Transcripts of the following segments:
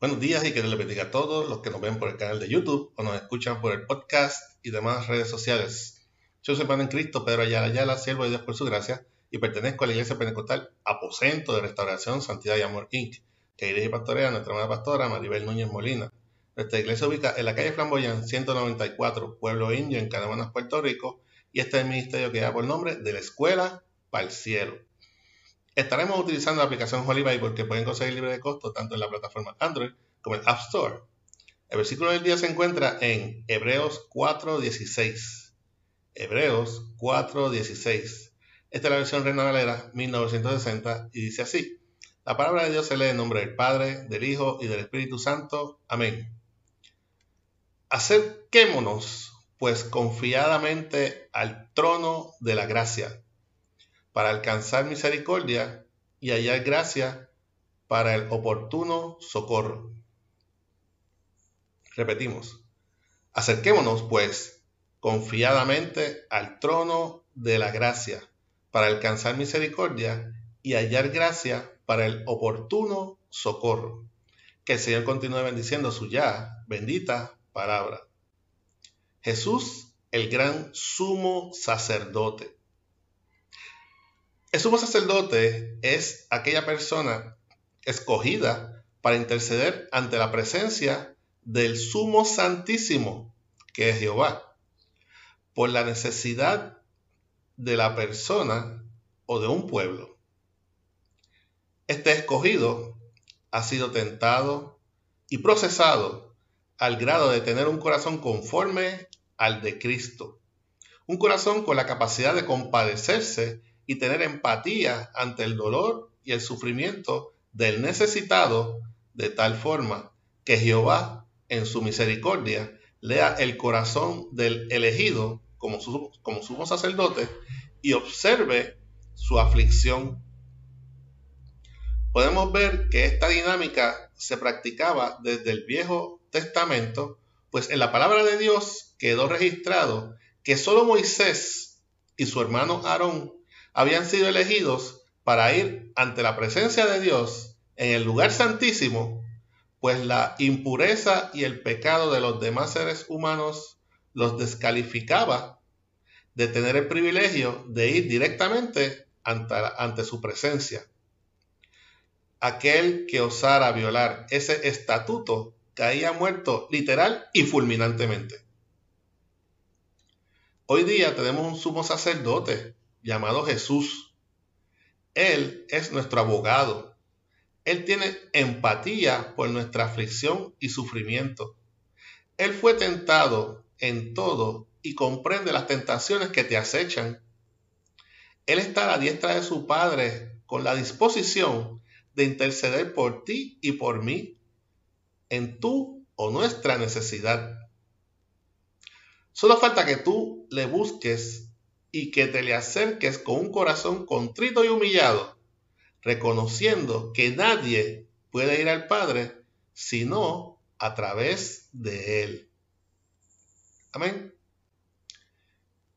Buenos días y que les bendiga a todos los que nos ven por el canal de YouTube o nos escuchan por el podcast y demás redes sociales. Yo soy hermano en Cristo, Pedro Ayala Ayala, siervo de Dios por su gracia, y pertenezco a la Iglesia Pentecostal Aposento de Restauración, Santidad y Amor Inc., que dirige y pastorea nuestra hermana pastora Maribel Núñez Molina. Nuestra iglesia ubica en la calle Flamboyán 194, Pueblo Indio, en Canamanas, Puerto Rico, y este es el ministerio que da por nombre de la Escuela para el Cielo. Estaremos utilizando la aplicación Holy Bible que pueden conseguir libre de costo tanto en la plataforma Android como en App Store. El versículo del día se encuentra en Hebreos 4.16. Hebreos 4.16. Esta es la versión Reina Valera 1960 y dice así. La palabra de Dios se lee en nombre del Padre, del Hijo y del Espíritu Santo. Amén. Acerquémonos pues confiadamente al trono de la gracia para alcanzar misericordia y hallar gracia para el oportuno socorro. Repetimos, acerquémonos pues confiadamente al trono de la gracia para alcanzar misericordia y hallar gracia para el oportuno socorro. Que el Señor continúe bendiciendo su ya bendita palabra. Jesús, el gran sumo sacerdote. El sumo sacerdote es aquella persona escogida para interceder ante la presencia del sumo santísimo, que es Jehová, por la necesidad de la persona o de un pueblo. Este escogido ha sido tentado y procesado al grado de tener un corazón conforme al de Cristo, un corazón con la capacidad de compadecerse y tener empatía ante el dolor y el sufrimiento del necesitado de tal forma que Jehová en su misericordia lea el corazón del elegido como, como sumo sacerdote y observe su aflicción. Podemos ver que esta dinámica se practicaba desde el Viejo Testamento, pues en la palabra de Dios quedó registrado que solo Moisés y su hermano Aarón habían sido elegidos para ir ante la presencia de Dios en el lugar santísimo, pues la impureza y el pecado de los demás seres humanos los descalificaba de tener el privilegio de ir directamente ante, su presencia. Aquel que osara violar ese estatuto caía muerto literal y fulminantemente. Hoy día tenemos un sumo sacerdote llamado Jesús. Él es nuestro abogado. Él tiene empatía por nuestra aflicción y sufrimiento. Él fue tentado en todo y comprende las tentaciones que te acechan. Él está a la diestra de su Padre con la disposición de interceder por ti y por mí en tu o nuestra necesidad. Solo falta que tú le busques y que te le acerques con un corazón contrito y humillado, reconociendo que nadie puede ir al Padre sino a través de Él. Amén.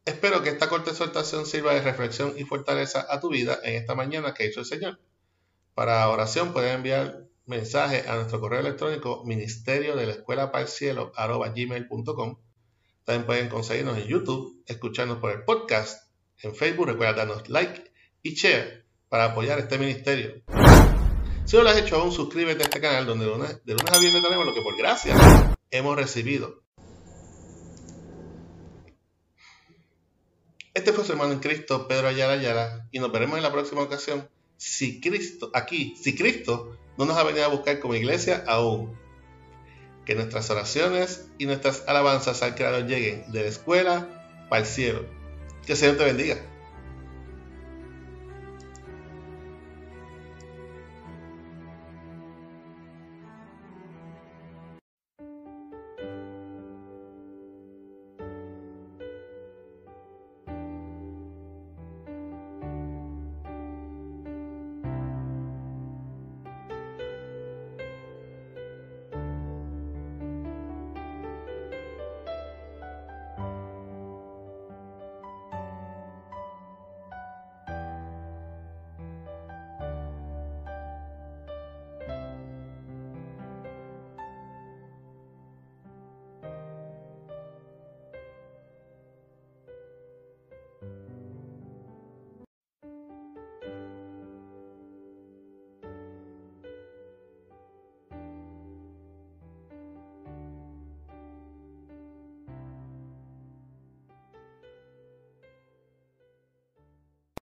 Espero que esta corta exhortación sirva de reflexión y fortaleza a tu vida en esta mañana que hizo el Señor. Para oración puedes enviar mensaje a nuestro correo electrónico ministerio de la escuela para el también pueden conseguirnos en YouTube, escucharnos por el podcast, en Facebook, recuerda darnos like y share para apoyar este ministerio. Si no lo has hecho aún, suscríbete a este canal donde de lunes, a viernes tenemos lo que por gracia hemos recibido. Este fue su hermano en Cristo, Pedro Ayala Ayala, y nos veremos en la próxima ocasión. Si Cristo, aquí, si Cristo no nos ha venido a buscar como iglesia aún que nuestras oraciones y nuestras alabanzas al Creador lleguen de la escuela para el cielo. Que el Señor te bendiga.